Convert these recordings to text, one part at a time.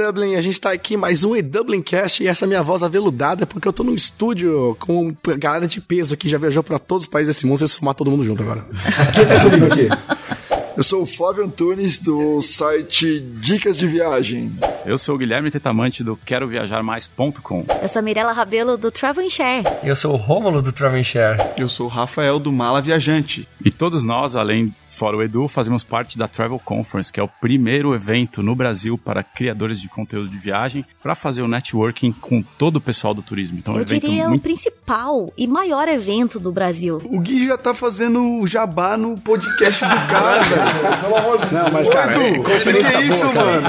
Dublin, a gente tá aqui mais um Dublin Cast e essa minha voz aveludada é porque eu tô num estúdio com galera de peso que já viajou pra todos os países desse mundo, você somar todo mundo junto agora. Quem tá comigo aqui? Eu sou o Flávio Antunes do site Dicas de Viagem. Eu sou o Guilherme Tetamante do Quero Viajar Mais.com. Eu sou a Mirella Rabelo do Travel Share. Eu sou o Rômulo do Travel Share. Eu sou o Rafael do Mala Viajante. E todos nós, além Fora o Edu, fazemos parte da Travel Conference, que é o primeiro evento no Brasil para criadores de conteúdo de viagem, para fazer o networking com todo o pessoal do turismo. Então, Eu é um evento diria muito... o principal e maior evento do Brasil. O Gui já tá fazendo jabá no podcast do cara, velho. Não, mas cara, Edu, é, conferência que é isso, boa, mano?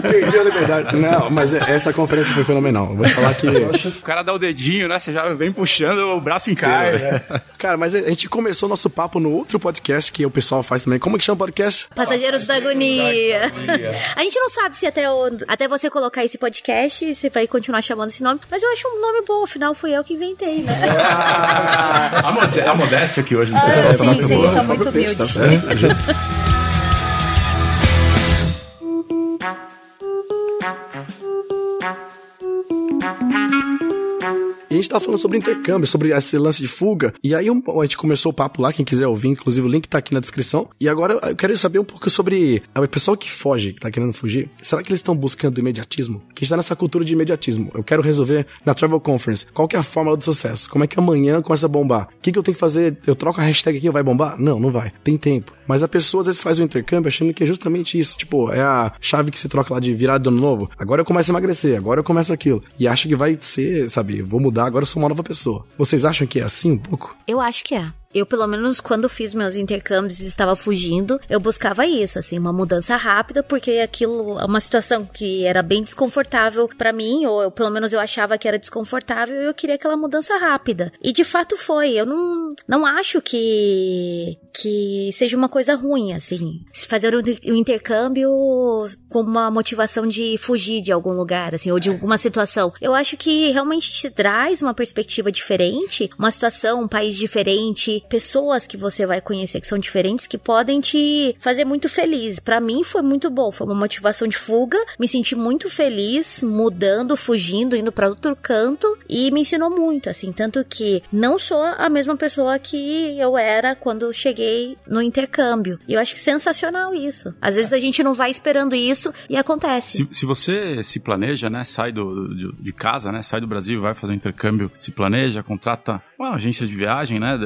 Perdeu a liberdade. Não, mas é, essa conferência foi fenomenal. Vou falar que... o cara dá o dedinho, né? Você já vem puxando o braço inteiro. Cai, né? Cara, mas a gente começou nosso papo no outro podcast que eu pessoal faz também. Como é que chama o podcast? Passageiros da Agonia. A gente não sabe se até, o, até você colocar esse podcast, você vai continuar chamando esse nome, mas eu acho um nome bom, afinal foi eu que inventei, né? a, mod a modéstia aqui hoje do ah, pessoal. Sim, tá sim, sou muito humilde. Tá certo, é justo. gente tava falando sobre intercâmbio, sobre esse lance de fuga. E aí um, a gente começou o papo lá, quem quiser ouvir, inclusive o link tá aqui na descrição. E agora eu quero saber um pouco sobre o pessoal que foge, que tá querendo fugir. Será que eles estão buscando imediatismo? Que está nessa cultura de imediatismo. Eu quero resolver na Travel Conference. Qual que é a fórmula do sucesso? Como é que amanhã começa a bombar? O que, que eu tenho que fazer? Eu troco a hashtag aqui, vai bombar? Não, não vai. Tem tempo. Mas a pessoa às vezes faz o intercâmbio achando que é justamente isso. Tipo, é a chave que se troca lá de virar de ano novo. Agora eu começo a emagrecer, agora eu começo aquilo. E acha que vai ser, sabe, vou mudar, agora eu sou uma nova pessoa. Vocês acham que é assim um pouco? Eu acho que é. Eu, pelo menos, quando fiz meus intercâmbios e estava fugindo, eu buscava isso, assim, uma mudança rápida, porque aquilo é uma situação que era bem desconfortável para mim, ou eu, pelo menos eu achava que era desconfortável, e eu queria aquela mudança rápida. E de fato foi. Eu não, não acho que que seja uma coisa ruim, assim. Se fazer um intercâmbio com uma motivação de fugir de algum lugar, assim, ou de alguma situação. Eu acho que realmente te traz uma perspectiva diferente, uma situação, um país diferente, pessoas que você vai conhecer que são diferentes que podem te fazer muito feliz. Para mim foi muito bom, foi uma motivação de fuga, me senti muito feliz mudando, fugindo, indo para outro canto e me ensinou muito, assim, tanto que não sou a mesma pessoa que eu era quando cheguei no intercâmbio. E eu acho que sensacional isso. Às vezes a gente não vai esperando isso e acontece. Se, se você se planeja, né, sai do, de, de casa, né, sai do Brasil, vai fazer um intercâmbio, se planeja, contrata uma agência de viagem, né,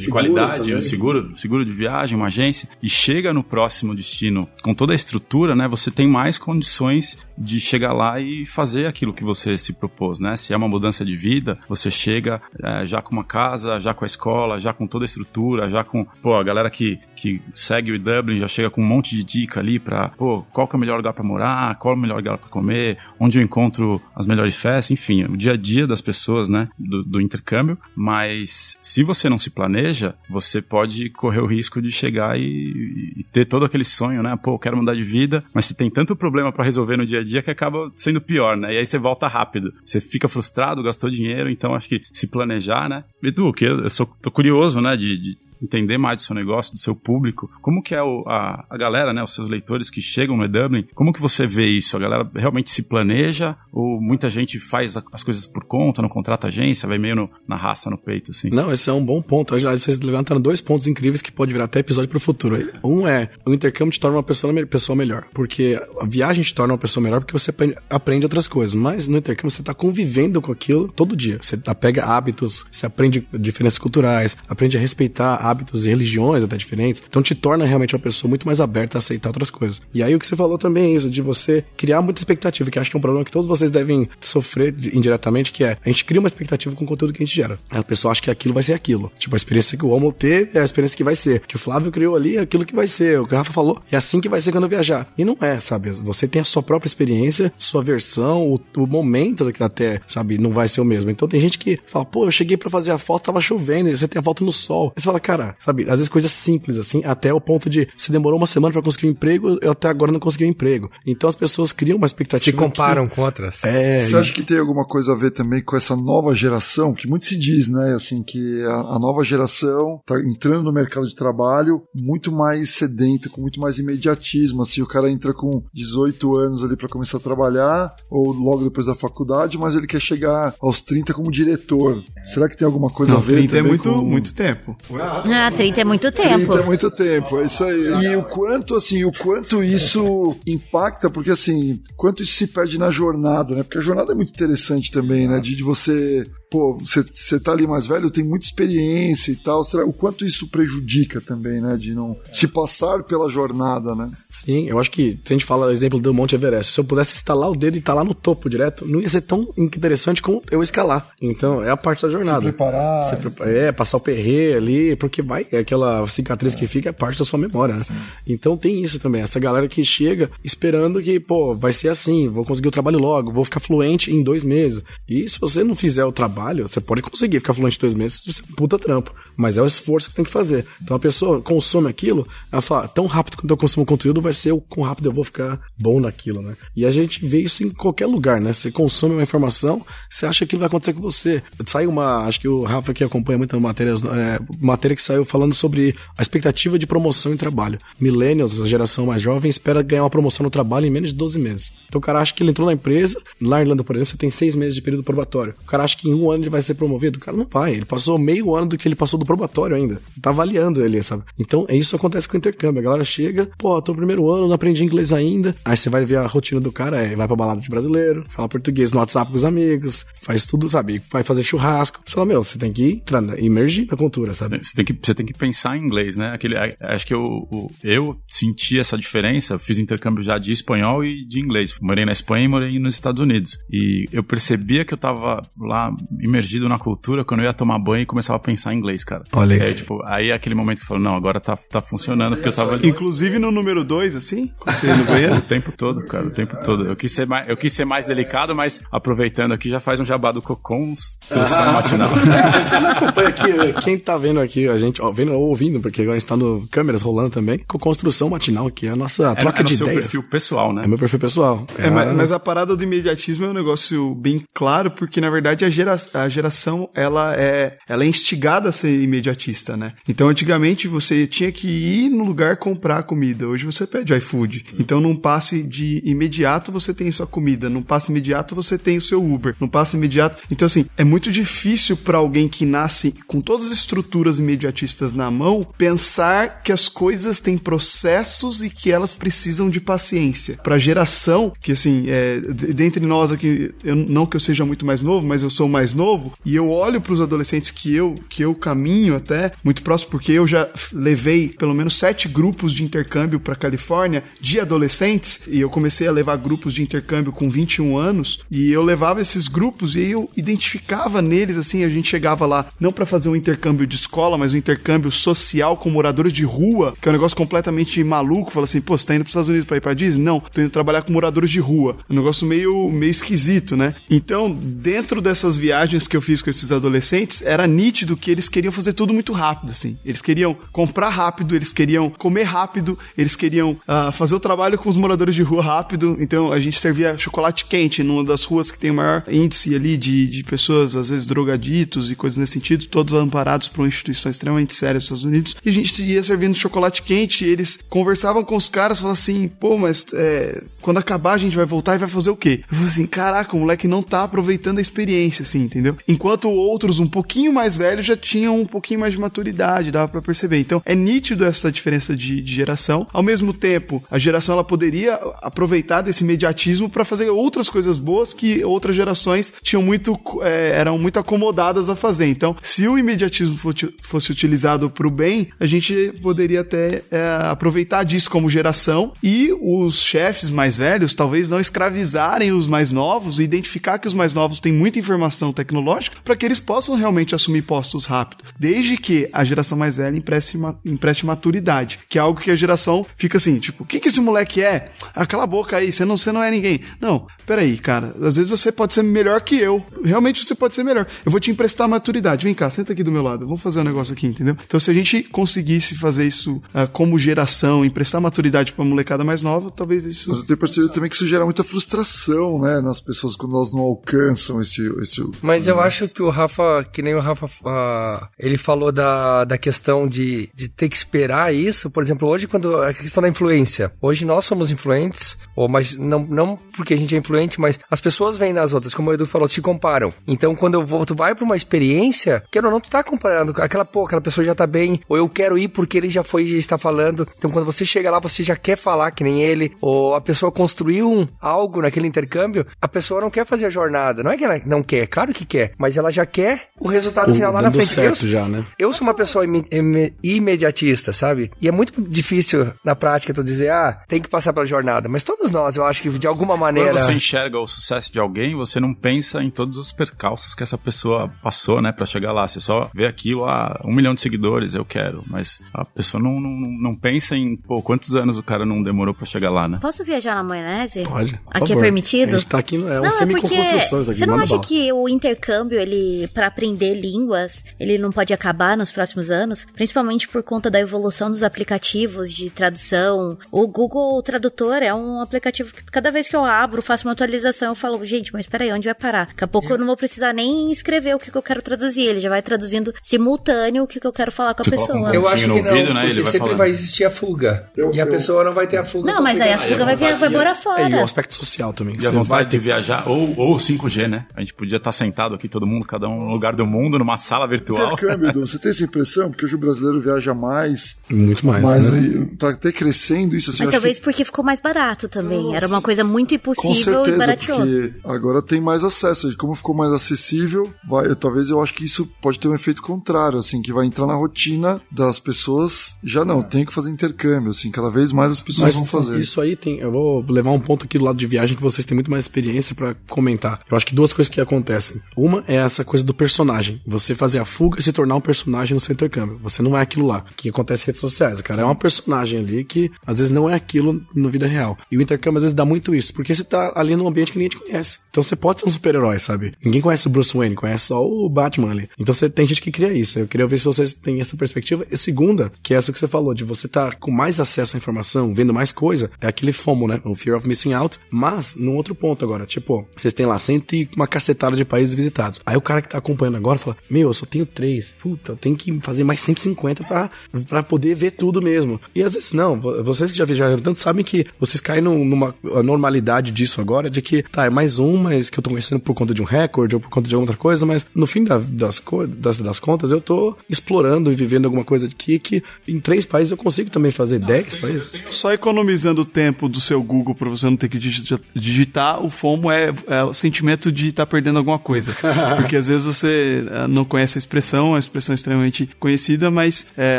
de qualidade, um seguro, seguro de viagem, uma agência, e chega no próximo destino com toda a estrutura, né? Você tem mais condições de chegar lá e fazer aquilo que você se propôs, né? Se é uma mudança de vida, você chega é, já com uma casa, já com a escola, já com toda a estrutura, já com, pô, a galera que, que segue o Dublin já chega com um monte de dica ali pra, pô, qual que é o melhor lugar para morar, qual é o melhor lugar para comer, onde eu encontro as melhores festas, enfim, o dia a dia das pessoas, né, do, do intercâmbio, mas se você não se planeja, seja, você pode correr o risco de chegar e, e ter todo aquele sonho, né? Pô, eu quero mudar de vida, mas você tem tanto problema para resolver no dia a dia que acaba sendo pior, né? E aí você volta rápido. Você fica frustrado, gastou dinheiro, então acho que se planejar, né? Edu, que eu, sou, tô curioso, né, de, de entender mais do seu negócio, do seu público. Como que é o, a, a galera, né, os seus leitores que chegam no Dublin, como que você vê isso? A galera realmente se planeja ou muita gente faz as coisas por conta, não contrata agência, vai meio no, na raça, no peito, assim? Não, esse é um bom ponto. Vocês levantaram dois pontos incríveis que pode virar até episódio pro futuro. Um é, o intercâmbio te torna uma pessoa, pessoa melhor, porque a viagem te torna uma pessoa melhor porque você aprende outras coisas, mas no intercâmbio você tá convivendo com aquilo todo dia. Você pega hábitos, você aprende diferenças culturais, aprende a respeitar hábitos e religiões até diferentes. Então te torna realmente uma pessoa muito mais aberta a aceitar outras coisas. E aí o que você falou também é isso, de você criar muita expectativa, que acho que é um problema que todos vocês devem sofrer indiretamente, que é a gente cria uma expectativa com o conteúdo que a gente gera. A pessoa acha que aquilo vai ser aquilo. Tipo, a experiência que o Homo ter é a experiência que vai ser. Que o Flávio criou ali é aquilo que vai ser. O que o Rafa falou é assim que vai ser quando eu viajar. E não é, sabe? Você tem a sua própria experiência, sua versão, o, o momento que até, sabe, não vai ser o mesmo. Então tem gente que fala, pô, eu cheguei para fazer a foto, tava chovendo, e você tem a foto no sol. Aí você fala, cara, cara, sabe, às vezes coisas simples, assim, até o ponto de se demorou uma semana para conseguir um emprego, eu até agora não consegui um emprego. Então as pessoas criam uma expectativa. Se comparam que, com outras. É. Você acha que tem alguma coisa a ver também com essa nova geração, que muito se diz, né, assim, que a, a nova geração tá entrando no mercado de trabalho muito mais sedenta, com muito mais imediatismo, assim, o cara entra com 18 anos ali para começar a trabalhar, ou logo depois da faculdade, mas ele quer chegar aos 30 como diretor. Será que tem alguma coisa não, a ver 30 é muito, com... muito tempo. Ah, 30 é muito tempo. 30 é muito tempo, é isso aí. E o quanto, assim, o quanto isso impacta, porque assim, quanto isso se perde na jornada, né? Porque a jornada é muito interessante também, né? De, de você pô, você tá ali mais velho, tem muita experiência e tal. Será o quanto isso prejudica também, né? De não se passar pela jornada, né? Sim, eu acho que se a gente fala o exemplo do Monte Everest, se eu pudesse instalar o dedo e estar tá lá no topo direto, não ia ser tão interessante como eu escalar. Então, é a parte da jornada. Se preparar. Se pre... É, passar o perrê ali, porque vai, é aquela cicatriz é. que fica é parte da sua memória, né? Então tem isso também, essa galera que chega esperando que, pô, vai ser assim, vou conseguir o trabalho logo, vou ficar fluente em dois meses. E se você não fizer o trabalho, trabalho, você pode conseguir ficar fluente dois meses, você é puta trampo. Mas é o esforço que você tem que fazer. Então a pessoa consome aquilo, ela fala, tão rápido quanto eu consumo conteúdo, vai ser o quão rápido eu vou ficar bom naquilo, né? E a gente vê isso em qualquer lugar, né? Você consome uma informação, você acha que aquilo vai acontecer com você. Sai uma, acho que o Rafa que acompanha muitas matérias, é, matéria que saiu falando sobre a expectativa de promoção em trabalho. Millennials, a geração mais jovem, espera ganhar uma promoção no trabalho em menos de 12 meses. Então o cara acha que ele entrou na empresa, lá na Irlanda, por exemplo, você tem seis meses de período probatório. O cara acha que em um ano ele vai ser promovido. O cara não vai. Ele passou meio ano do que ele passou do probatório ainda. Tá avaliando ele, sabe? Então, é isso que acontece com o intercâmbio. A galera chega, pô, tô no primeiro ano, não aprendi inglês ainda. Aí você vai ver a rotina do cara, é, vai pra balada de brasileiro, fala português no WhatsApp com os amigos, faz tudo, sabe? Vai fazer churrasco. Você fala, meu, você tem que entrar, imergir na cultura, sabe? Você tem que, você tem que pensar em inglês, né? Aquele, acho que eu, eu senti essa diferença, fiz intercâmbio já de espanhol e de inglês. Morei na Espanha e morei nos Estados Unidos. E eu percebia que eu tava lá imergido na cultura quando eu ia tomar banho e começava a pensar em inglês, cara. Olha aí. É, tipo, aí é aquele momento que falou, não, agora tá, tá funcionando, porque eu tava ali. Inclusive no número 2, assim? No banheiro? o tempo todo, cara, o tempo todo. Eu quis ser mais, eu quis ser mais delicado, mas aproveitando aqui, já faz um jabá do Cocom, instrução ah, matinal. Você não acompanha aqui, quem tá vendo aqui, a gente, ó, vendo ou ouvindo, porque agora a gente tá no câmeras rolando também, com construção matinal aqui, é a nossa troca é, é de ideias. É perfil pessoal, né? É meu perfil pessoal. É, é mas, mas, a parada do imediatismo é um negócio bem claro, porque na verdade a, gera, a geração, ela é ela é instigada a ser imediatista, né? Então, antigamente você tinha que ir no lugar comprar comida. Hoje você pede iFood. Então, num passe de imediato você tem sua comida, num passe imediato você tem o seu Uber, num passe imediato. Então, assim, é muito difícil para alguém que nasce com todas as estruturas imediatistas na mão pensar que as coisas têm processos e que elas precisam de paciência. Para geração que assim, é, dentre nós aqui, eu, não que eu seja muito mais novo, mas eu sou mais novo e eu olho para os adolescentes que eu, que eu caminho até muito próximo, porque eu já levei pelo menos sete grupos de intercâmbio para Califórnia de adolescentes, e eu comecei a levar grupos de intercâmbio com 21 anos, e eu levava esses grupos e eu identificava neles, assim, a gente chegava lá não para fazer um intercâmbio de escola, mas um intercâmbio social com moradores de rua, que é um negócio completamente maluco. Fala assim, pô, você tá indo pros Estados Unidos pra ir pra Disney? Não, tô indo trabalhar com moradores de rua. Um negócio meio, meio esquisito, né? Então, dentro dessas viagens que eu fiz com esses adolescentes, era nítido que eles queriam fazer tudo muito rápido, assim. Eles queriam comprar rápido, eles queriam comer rápido, eles queriam uh, fazer o trabalho com os moradores de rua rápido. Então a gente servia chocolate quente numa das ruas que tem o maior índice ali de, de pessoas, às vezes drogaditos e coisas nesse sentido, todos amparados por uma instituição extremamente séria nos Estados Unidos. E a gente ia servindo chocolate quente e eles conversavam com os caras, falavam assim, pô, mas é, quando acabar a gente vai voltar e vai fazer o quê? Eu falei assim, caraca, o moleque não tá aproveitando a experiência, assim, entendeu? Enquanto outros um pouquinho mais velhos já tinham um pouquinho mais de maturidade, dava para perceber. Então é nítido essa diferença de, de, geração. Ao mesmo tempo, a geração ela poderia aproveitar desse imediatismo para fazer outras coisas boas que outras gerações tinham muito é, eram muito acomodadas a fazer. Então, se o imediatismo fosse, utilizado para o bem, a gente poderia até é, aproveitar disso como geração e os chefes mais velhos talvez não escravizarem os mais novos e identificar que os mais novos têm muita informação tecnológica para que eles possam realmente assumir postos rápido, desde que a geração mais velha empreste, empreste maturidade, que é algo que a geração fica assim, tipo, o que, que esse moleque é? Aquela boca aí, você não, você não é ninguém. Não, peraí, cara, às vezes você pode ser melhor que eu, realmente você pode ser melhor. Eu vou te emprestar maturidade, vem cá, senta aqui do meu lado, vamos fazer um negócio aqui, entendeu? Então se a gente conseguisse fazer isso uh, como geração, emprestar maturidade pra molecada mais nova, talvez isso... Mas eu tenho percebido também que isso gera muita frustração, né, nas pessoas quando elas não alcançam esse... esse Mas eu acho que o Rafa, que nem o Rafa, uh, ele falou da, da questão de, de ter que esperar isso, por exemplo, hoje quando a questão da influência, hoje nós somos influentes, ou mas não, não porque a gente é influente, mas as pessoas vêm das outras, como o Edu falou, se comparam. Então quando eu vou, tu vai pra uma experiência, quer ou não, tu tá comparando, aquela, pô, aquela pessoa já tá bem, ou eu quero ir porque ele já foi e está falando. Então quando você chega lá, você já quer falar que nem ele, ou a pessoa construiu um, algo naquele intercâmbio, a pessoa não quer fazer a jornada. Não é que ela não quer, claro que quer, mas ela já quer o resultado o, final lá na frente. Certo eu, já, né? eu sou uma pessoa im im imediatista, sabe? E é muito difícil na prática tu dizer, ah, tem que passar pela jornada. Mas todos nós, eu acho que de alguma maneira. Quando você enxerga o sucesso de alguém, você não pensa em todos os percalços que essa pessoa passou, né, para chegar lá. Você só vê aquilo, ah, um milhão de seguidores eu quero. Mas a pessoa não, não, não pensa em, pô, quantos anos o cara não demorou para chegar lá, né? Posso viajar na maionese? Pode. Aqui favor. é permitido? A gente tá aqui, é um não, semi é porque Você não acha bala. que o intercâmbio, ele, para aprender línguas, ele não pode acabar nos próximos anos? Principalmente por conta da evolução dos aplicativos de tradução. O Google Tradutor é um aplicativo que cada vez que eu abro, faço uma atualização, eu falo, gente, mas peraí, onde vai parar? Daqui a pouco eu não vou precisar nem escrever o que, que eu quero traduzir. Ele já vai traduzindo simultâneo o que, que eu quero falar com a Você pessoa. coloca um Eu acho que não, ouvido, né, porque ele vai sempre falando. vai existir a fuga. Eu- e a eu- pessoa não vai ter a fuga. Não, mas aí a fuga vai, vir, vai embora fora. É, e o aspecto social também. E a vontade vai de ter viajar, ou, ou 5G, né? A gente podia estar sentado aqui, todo mundo, cada um no lugar do mundo, numa sala virtual. Intercâmbio, Edu, você tem essa impressão? Porque hoje o brasileiro viaja mais, muito mais. mas né? tá até crescendo isso. Assim, Mas talvez que, porque ficou mais barato também. Era uma coisa muito com impossível e certeza, barateou. porque agora tem mais acesso. E Como ficou mais acessível, vai, eu- talvez eu acho que isso pode ter um efeito contrário, assim, que vai entrar na rotina das pessoas. Já não, tem que fazer intercâmbio, assim, cada vez mais as pessoas Mas vão fazer. isso aí tem. Eu vou levar um ponto aqui do lado de viagem que vocês têm muito mais experiência pra comentar. Eu acho que duas coisas que acontecem. Uma é essa coisa do personagem. Você fazer a fuga e se tornar um personagem no seu intercâmbio. Você não é aquilo lá. Que acontece em redes sociais. O cara é uma personagem ali que às vezes não é aquilo na vida real. E o intercâmbio às vezes dá muito isso. Porque você tá ali num ambiente que ninguém te conhece. Então você pode ser um super-herói, sabe? Ninguém conhece o Bruce Wayne, conhece só o Batman ali. Então você tem gente que cria isso. Eu queria ver se vocês têm essa perspectiva. E segunda, que é essa que você falou, de você estar com mais acesso à informação, vendo mais coisa, é aquele FOMO, né? O Fear of Missing Out. Mas, num outro ponto agora, tipo, vocês têm lá cento e uma cacetada de países visitados. Aí o cara que tá acompanhando agora fala: Meu, eu só tenho três. Puta, eu tenho que fazer mais 150 pra, pra poder ver tudo mesmo. E às vezes não. Vo- Vocês que já viajaram tanto sabem que vocês caem num- numa normalidade disso agora, de que, tá, é mais um, mas que eu tô conhecendo por conta de um recorde ou por conta de outra coisa, mas no fim da- das, das, das contas eu tô explorando e vivendo alguma coisa aqui que em três países eu consigo também fazer dez países. Só economizando o tempo do seu Google pra você não ter que digi- digitar, o FOMO é, é o sentimento de estar perdendo alguma coisa. Porque às vezes você eh, não conhece a expressão, a expressão é extremamente conhecida, mas eh,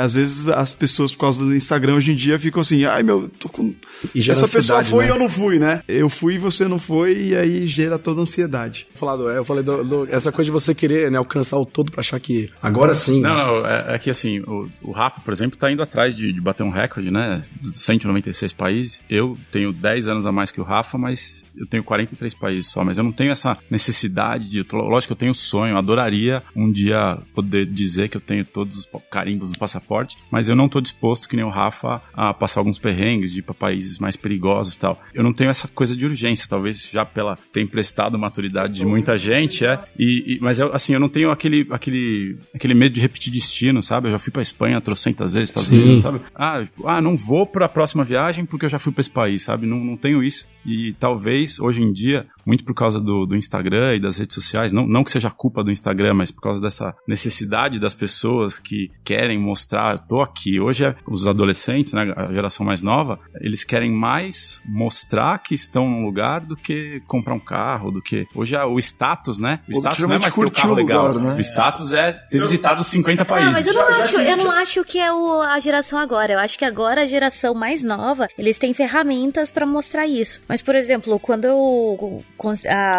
às vezes as pessoas, por causa do Instagram hoje em dia, ficam assim, ai meu, tô com. Essa pessoa foi né? e eu não fui, né? Eu fui e você não foi, e aí gera toda a ansiedade. Falado, é, eu falei do- do- essa coisa de você querer né, alcançar o todo pra achar que agora sim. Não, não, é, é que assim, o, o Rafa, por exemplo, tá indo atrás de, de bater um recorde, né? Dos 196 países. Eu tenho 10 anos a mais que o Rafa, mas eu tenho 43 países só. Mas eu não tenho essa necessidade de. Lógico que eu tenho sonho, adoraria um dia poder dizer que eu tenho todos os carimbos do passaporte, mas eu não tô disposto, que nem o Rafa, a passar alguns perrengues, de ir pra países mais perigosos e tal. Eu não tenho essa coisa de urgência, talvez já pela ter emprestado maturidade de muita gente, é. E, e- mas eu, assim, eu não tenho aquele, aquele, aquele medo de repetir destino, sabe? Eu já fui pra Espanha trocentas vezes, Estados Sim. Unidos, sabe? Ah, ah, não vou pra próxima viagem porque eu já fui pra esse país, sabe? Não, não tenho isso. E talvez, hoje em dia, muito por causa do, do Instagram e das redes sociais, não, não que seja culpa do Instagram, mas por causa dessa necessidade das pessoas que querem mostrar, eu tô aqui. Hoje, é- os adolescentes, né, a geração mais nova, eles querem mais mostrar que estão num lugar do que comprar um carro, do que... Hoje, é o status, né? O status não é mais ter o curtir carro o legal. lugar, né? O status é ter visitado 50 países. Não, mas eu não, acho, eu não acho que é o- a geração agora. Eu acho que agora a geração mais nova, eles têm ferramentas pra mostrar isso. Mas, por exemplo, quando eu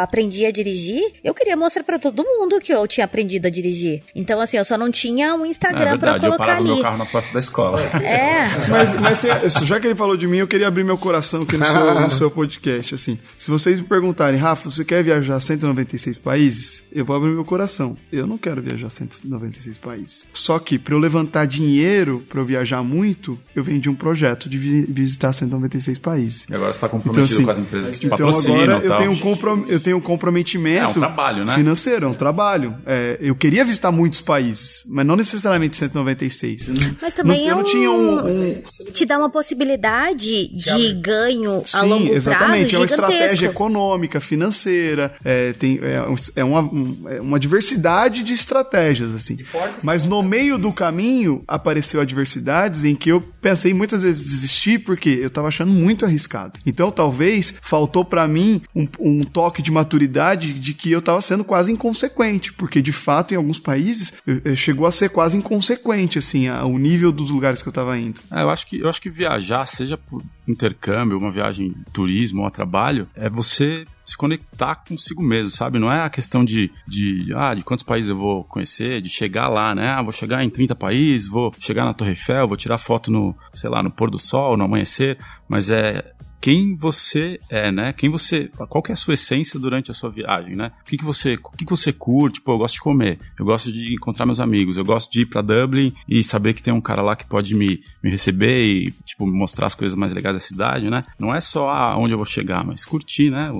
aprendi a dirigir, eu queria mostrar para todo mundo que eu tinha aprendido a dirigir. Então, assim, eu só não tinha um Instagram é para colocar eu ali. meu carro na porta da escola. É. mas, mas tem, já que ele falou de mim, eu queria abrir meu coração aqui no seu, no seu podcast. Assim, se vocês me perguntarem, Rafa, você quer viajar 196 países? Eu vou abrir meu coração. Eu não quero viajar 196 países. Só que para eu levantar dinheiro para eu viajar muito, eu vendi um projeto de vi visitar 196 países. E agora você está comprometido então, assim, com as empresas que te então patrocinam. Agora eu tenho, um comprom eu tenho um comprometimento. É um trabalho, né? Financeiro, é um trabalho. É, eu queria visitar muitos países, mas não necessariamente 196. Mas também não, é eu não tinha um, um, Te dá uma possibilidade de ganho Sim, a longo exatamente. prazo. É uma estratégia econômica, financeira. É, tem, é, é uma, é uma diversidade de estratégias, assim. Mas no meio do caminho apareceu adversidades em que eu pensei muitas vezes desistir porque eu estava achando muito arriscado. Então talvez faltou para mim um, um, toque de maturidade de que eu estava sendo quase inconsequente, porque de fato em alguns países chegou a ser quase inconsequente assim o nível dos lugares que eu estava indo. É, eu acho que eu acho que viajar, seja por intercâmbio, uma viagem turismo ou a trabalho, é você se conectar consigo mesmo, sabe? Não é a questão de, de, ah, de quantos países eu vou conhecer, de chegar lá, né? Ah, vou chegar em 30 países, vou chegar na Torre Eiffel, vou tirar foto no, sei lá, no pôr do sol, no amanhecer, mas é quem você é, né? Quem você, qual que é a sua essência durante a sua viagem, né? O que, que você, o que, que você curte? Pô, eu gosto de comer, eu gosto de encontrar meus amigos, eu gosto de ir para Dublin e saber que tem um cara lá que pode me, me receber e tipo mostrar as coisas mais legais da cidade, né? Não é só aonde eu vou chegar, mas curtir, né?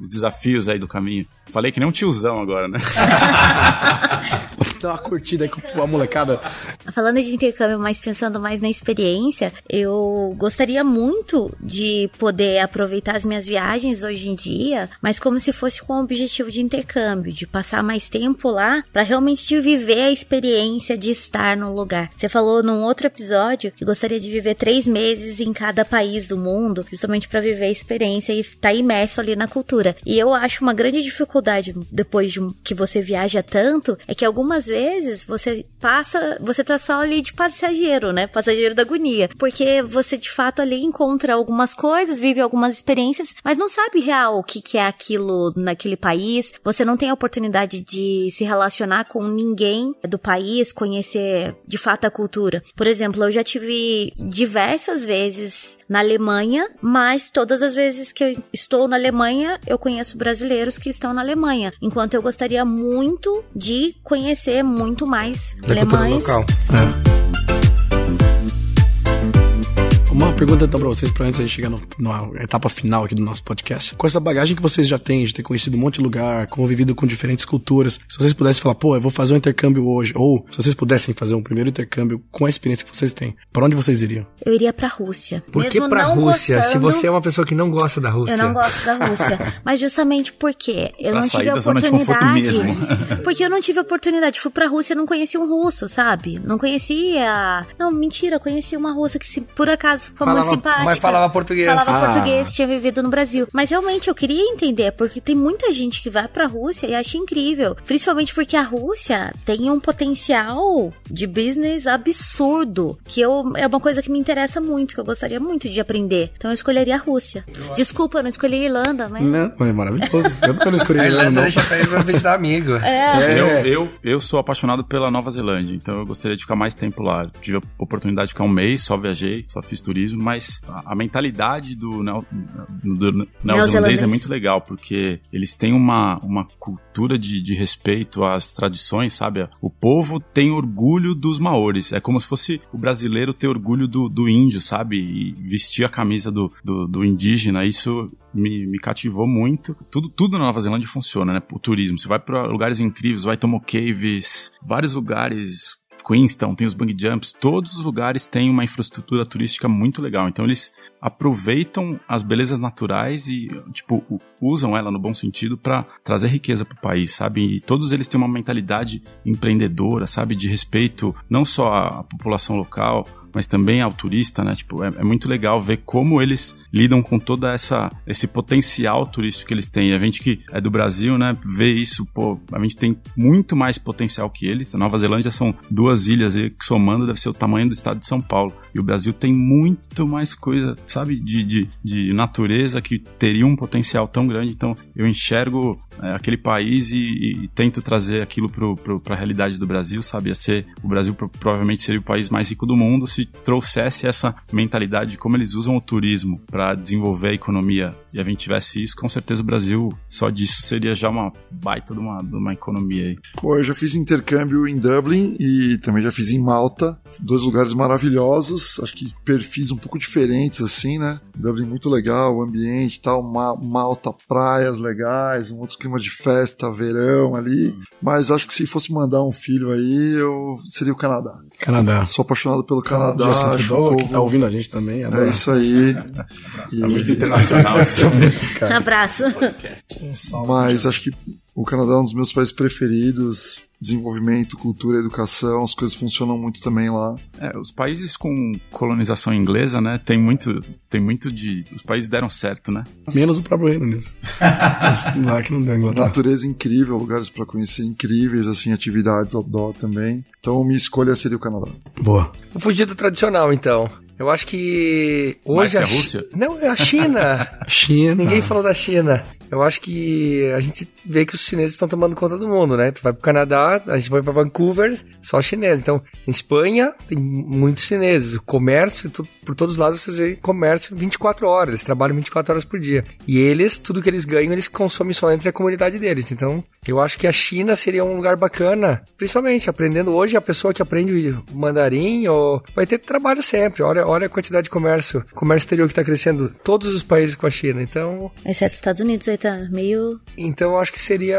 Os desafios aí do caminho. Falei que nem um tiozão agora, né? Dá uma curtida aí com a molecada. Falando de intercâmbio, mas pensando mais na experiência, eu gostaria muito de poder aproveitar as minhas viagens hoje em dia, mas como se fosse com o objetivo de intercâmbio, de passar mais tempo lá para realmente viver a experiência de estar no lugar. Você falou num outro episódio que gostaria de viver três meses em cada país do mundo, justamente para viver a experiência e estar tá imerso ali na cultura. E eu acho uma grande dificuldade depois de que você viaja tanto é que algumas vezes você passa, você tá só ali de passageiro, né? Passageiro da agonia. Porque você de fato ali encontra algumas coisas, vive algumas experiências, mas não sabe real o que, que é aquilo naquele país. Você não tem a oportunidade de se relacionar com ninguém do país, conhecer de fato a cultura. Por exemplo, eu já tive diversas vezes na Alemanha, mas todas as vezes que eu estou na Alemanha, eu conheço brasileiros que estão na Alemanha, enquanto eu gostaria muito de conhecer muito mais da alemães. Local. É. pergunta então pra vocês, pra antes de chegar no, na etapa final aqui do nosso podcast. Com essa bagagem que vocês já têm, de ter conhecido um monte de lugar, convivido com diferentes culturas, se vocês pudessem falar, pô, eu vou fazer um intercâmbio hoje, ou se vocês pudessem fazer um primeiro intercâmbio com a experiência que vocês têm, pra onde vocês iriam? Eu iria pra Rússia. Por que pra Rússia? Gostando, se você é uma pessoa que não gosta da Rússia. Eu não gosto da Rússia. mas justamente porque eu pra não tive a oportunidade. porque eu não tive a oportunidade. Fui pra Rússia e não conheci um russo, sabe? Não conhecia. Não, mentira, conheci uma russa que se por acaso falava, simpática. Mas falava português. Falava ah. português, tinha vivido no Brasil. Mas realmente eu queria entender, porque tem muita gente que vai pra Rússia e acha incrível. Principalmente porque a Rússia tem um potencial de business absurdo. Que eu, é uma coisa que me interessa muito, que eu gostaria muito de aprender. Então eu escolheria a Rússia. Desculpa, eu não escolhi a Irlanda, mas. Não, é maravilhoso. Eu não escolhi a Irlanda. A Irlanda deixa pra ir pra visitar amigo. É. é. Eu, eu, eu sou apaixonado pela Nova Zelândia, então eu gostaria de ficar mais tempo lá. Tive a oportunidade de ficar um mês, só viajei, só fiz turismo mas a, a mentalidade do, neo, do neozelandês é muito legal, porque eles têm uma, uma cultura de, de respeito às tradições, sabe? O povo tem orgulho dos maores. É como se fosse o brasileiro ter orgulho do, do índio, sabe? E vestir a camisa do, do, do indígena. Isso me, me, cativou muito. Tudo, tudo na Nova Zelândia funciona, né? O turismo. Você vai para lugares incríveis, vai Tomo Caves, vários lugares Queenstown, tem os bungee jumps, todos os lugares têm uma infraestrutura turística muito legal. Então eles aproveitam as belezas naturais e, tipo, usam ela no bom sentido para trazer riqueza para o país, sabe? E todos eles têm uma mentalidade empreendedora, sabe? De respeito não só à população local, mas também ao turista, né? Tipo, é, é muito legal ver como eles lidam com toda essa esse potencial turístico que eles têm. A gente que é do Brasil, né, vê isso, pô, a gente tem muito mais potencial que eles. A Nova Zelândia são duas ilhas e somando deve ser o tamanho do estado de São Paulo. E o Brasil tem muito mais coisa, sabe, de, de, de natureza que teria um potencial tão grande. Então, eu enxergo é, aquele país e, e, tento trazer aquilo para a realidade do Brasil, sabe? Ia ser, o Brasil provavelmente seria o país mais rico do mundo se trouxesse essa mentalidade de como eles usam o turismo para desenvolver a economia e a gente tivesse isso, com certeza o Brasil só disso seria já uma baita de uma, de uma economia aí. Bom, eu já fiz intercâmbio em Dublin e também já fiz em Malta, dois lugares maravilhosos, acho que perfis um pouco diferentes assim, né? Dublin muito legal, o ambiente tal, Ma Malta, praias legais, um outro clima de festa, verão ali, mas acho que se fosse mandar um filho aí, eu seria o Canadá. Canadá. Sou apaixonado pelo Canadá. Canadá acho povo... que tá ouvindo a gente também. É isso aí. e... Tá muito internacional isso. Abraço. Mas acho que o Canadá é um dos meus países preferidos. Desenvolvimento, cultura, educação, as coisas funcionam muito também lá. É, os países com colonização inglesa, né, tem muito, tem muito de... Os países deram certo, né? Menos o próprio Reino Unido. lá que não deu Inglaterra. Natureza incrível, lugares para conhecer incríveis, assim, atividades outdoor também. Então, minha escolha seria o Canadá. Boa. Vou fugir do tradicional, então. Eu acho que hoje Mais que a, a Rússia? Não, é a China. China. Ninguém falou da China. Eu acho que a gente vê que os chineses estão tomando conta do mundo, né? Tu vai pro Canadá, a gente vai para Vancouver, só chinês. Então, em Espanha tem muitos chineses. O comércio, tu, por todos os lados vocês veem comércio 24 horas. Eles trabalham 24 horas por dia. E eles, tudo que eles ganham, eles consomem só entre a comunidade deles. Então, eu acho que a China seria um lugar bacana, principalmente aprendendo hoje a pessoa que aprende o mandarim ou vai ter trabalho sempre. Olha, olha a quantidade de comércio, comércio exterior que está crescendo todos os países com a China. Então, exceto os Estados Unidos aí tá meio Então, eu acho que seria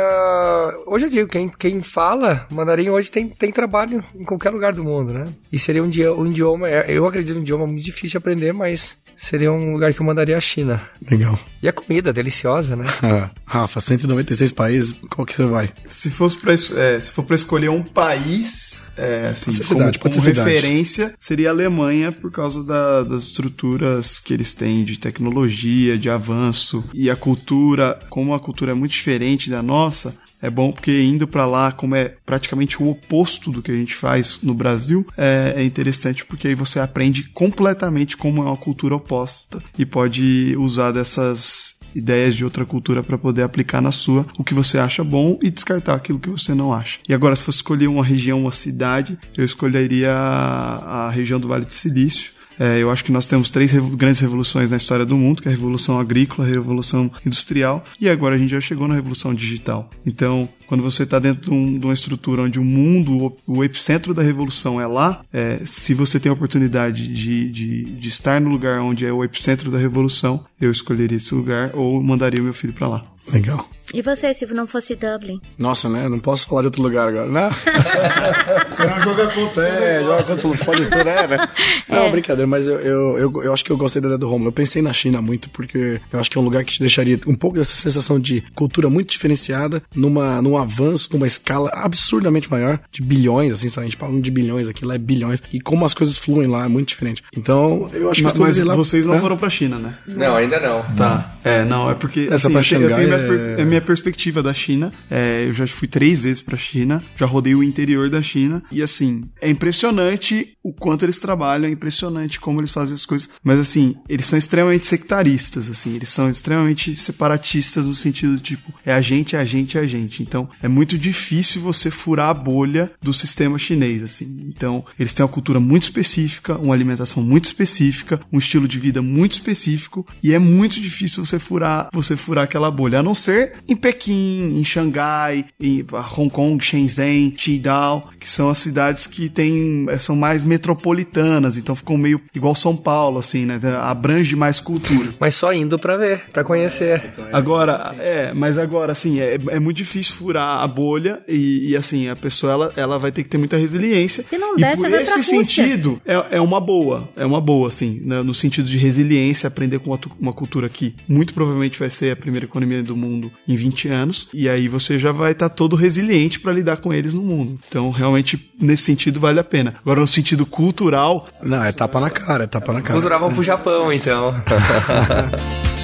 hoje eu digo, quem, quem fala mandarim hoje tem, tem trabalho em qualquer lugar do mundo, né? E seria um dia um idioma, é, eu acredito um idioma muito difícil de aprender, mas seria um lugar que eu mandaria a China. Legal. E a comida, deliciosa, né? Ah, Rafa, 196 países, qual que você vai? Se, fosse pra, é, se for para escolher um país, é, assim, Pode ser como, cidade, pode como ser cidade. referência, seria a Alemanha por causa da- das estruturas que eles têm de tecnologia, de avanço e a cultura, como a cultura é muito diferente da nossa. É bom porque indo pra lá, como é praticamente o oposto do que a gente faz no Brasil, é, é interessante porque aí você aprende completamente como é uma cultura oposta e pode usar dessas ideias de outra cultura para poder aplicar na sua o que você acha bom e descartar aquilo que você não acha. E agora, se fosse escolher uma região, uma cidade, eu escolheria a região do Vale do Silício. É, eu acho que nós temos três revo- grandes revoluções na história do mundo, que é a Revolução Agrícola, a Revolução Industrial, e agora a gente já chegou na Revolução Digital. Então, quando você está dentro de, um- de uma estrutura onde o mundo, o, o epicentro da revolução é lá, é, se você tem a oportunidade de, de, de estar no lugar onde é o epicentro da revolução, eu escolheria esse lugar ou mandaria meu filho para lá. Legal. E você, se não fosse Dublin? Nossa, né? Não posso falar de outro lugar agora, né? Você não joga contra É, joga contra o fone tudo, é, né? Não, brincadeira, mas eu, eu, eu, eu acho que eu gostei da ideia do Romulo. Eu pensei na China muito, porque eu acho que é um lugar que te deixaria um pouco dessa sensação de cultura muito diferenciada, numa, num avanço, numa escala absurdamente maior, de bilhões, assim, sabe? A gente falando de bilhões aqui, lá é bilhões, e como as coisas fluem lá é muito diferente. Então, eu acho que Mas, eu mas lá. vocês não né? foram pra China, né? Não, ainda não. Tá. É, não, é porque Essa assim, pra eu tenho- eu tenho Per- é- é minha perspectiva da China. É, eu já fui três vezes pra China, já rodei o interior da China. E assim, é impressionante o quanto eles trabalham, é impressionante como eles fazem as coisas. Mas assim, eles são extremamente sectaristas, assim, eles são extremamente separatistas no sentido tipo, é a gente, é a gente, é a gente. Então, é muito difícil você furar a bolha do sistema chinês, assim. Então, eles têm uma cultura muito específica, uma alimentação muito específica, um estilo de vida muito específico, e é muito difícil você furar, você furar aquela bolha, a não ser em Pequim, em Xangai, em Hong Kong, Shenzhen, Qingdao, que são as cidades que têm, são mais metropolitanas, então ficam meio igual São Paulo, assim, né? Abrange mais culturas. Mas só indo pra ver, pra conhecer. Agora, é, mas agora, assim, é, é muito difícil furar a bolha e, e, assim, a pessoa, ela, ela vai ter que ter muita resiliência. Se não e der, por você vai esse sentido, é, é uma boa, é uma boa, assim, né, no sentido de resiliência, aprender com uma, tu- uma cultura que muito provavelmente vai ser a primeira economia do mundo em 20 anos, e aí você já vai estar todo resiliente para lidar com eles no mundo. Então, realmente, nesse sentido, vale a pena. Agora, no sentido cultural. Não, é tapa na cara, é tapa na cara. Cultural vamos pro Japão, então.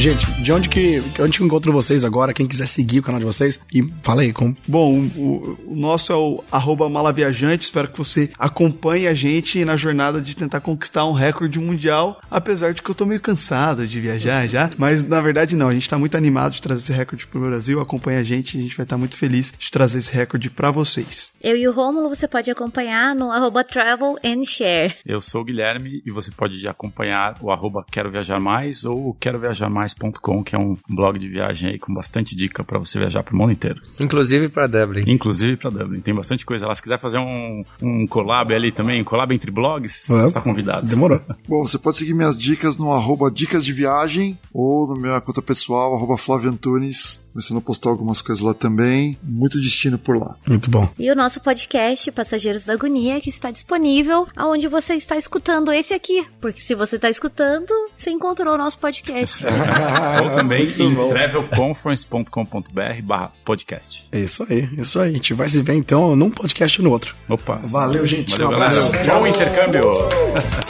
Gente, de onde que, onde que eu encontro vocês agora? Quem quiser seguir o canal de vocês, e fala aí como. Bom, o, o nosso é o arroba malaviajante. Espero que você acompanhe a gente na jornada de tentar conquistar um recorde mundial. Apesar de que eu tô meio cansado de viajar já. Mas na verdade, não. A gente tá muito animado de trazer esse recorde pro Brasil. Acompanha a gente a gente vai estar tá muito feliz de trazer esse recorde para vocês. Eu e o Rômulo você pode acompanhar no arroba travel and share. Eu sou o Guilherme e você pode acompanhar o arroba quero viajar mais ou quero viajar mais que é um blog de viagem aí com bastante dica para você viajar pro mundo inteiro. Inclusive para Dublin. Inclusive para Dublin. Tem bastante coisa lá. Se quiser fazer um, um collab ali também, um collab entre blogs, é. você está convidado. Demorou. Bom, você pode seguir minhas dicas no arroba dicas de viagem ou no minha conta pessoal, arroba Flávio Antunes começando a postar algumas coisas lá também. Muito destino por lá. Muito bom. E o nosso podcast, Passageiros da Agonia, que está disponível aonde você está escutando esse aqui. Porque se você está escutando, você encontrou o nosso podcast. Ou também em travelconference.com.br barra podcast. É isso aí, isso aí. A gente vai se ver então num podcast ou no outro. Opa. Valeu, gente. Valeu, um abraço. Bom intercâmbio.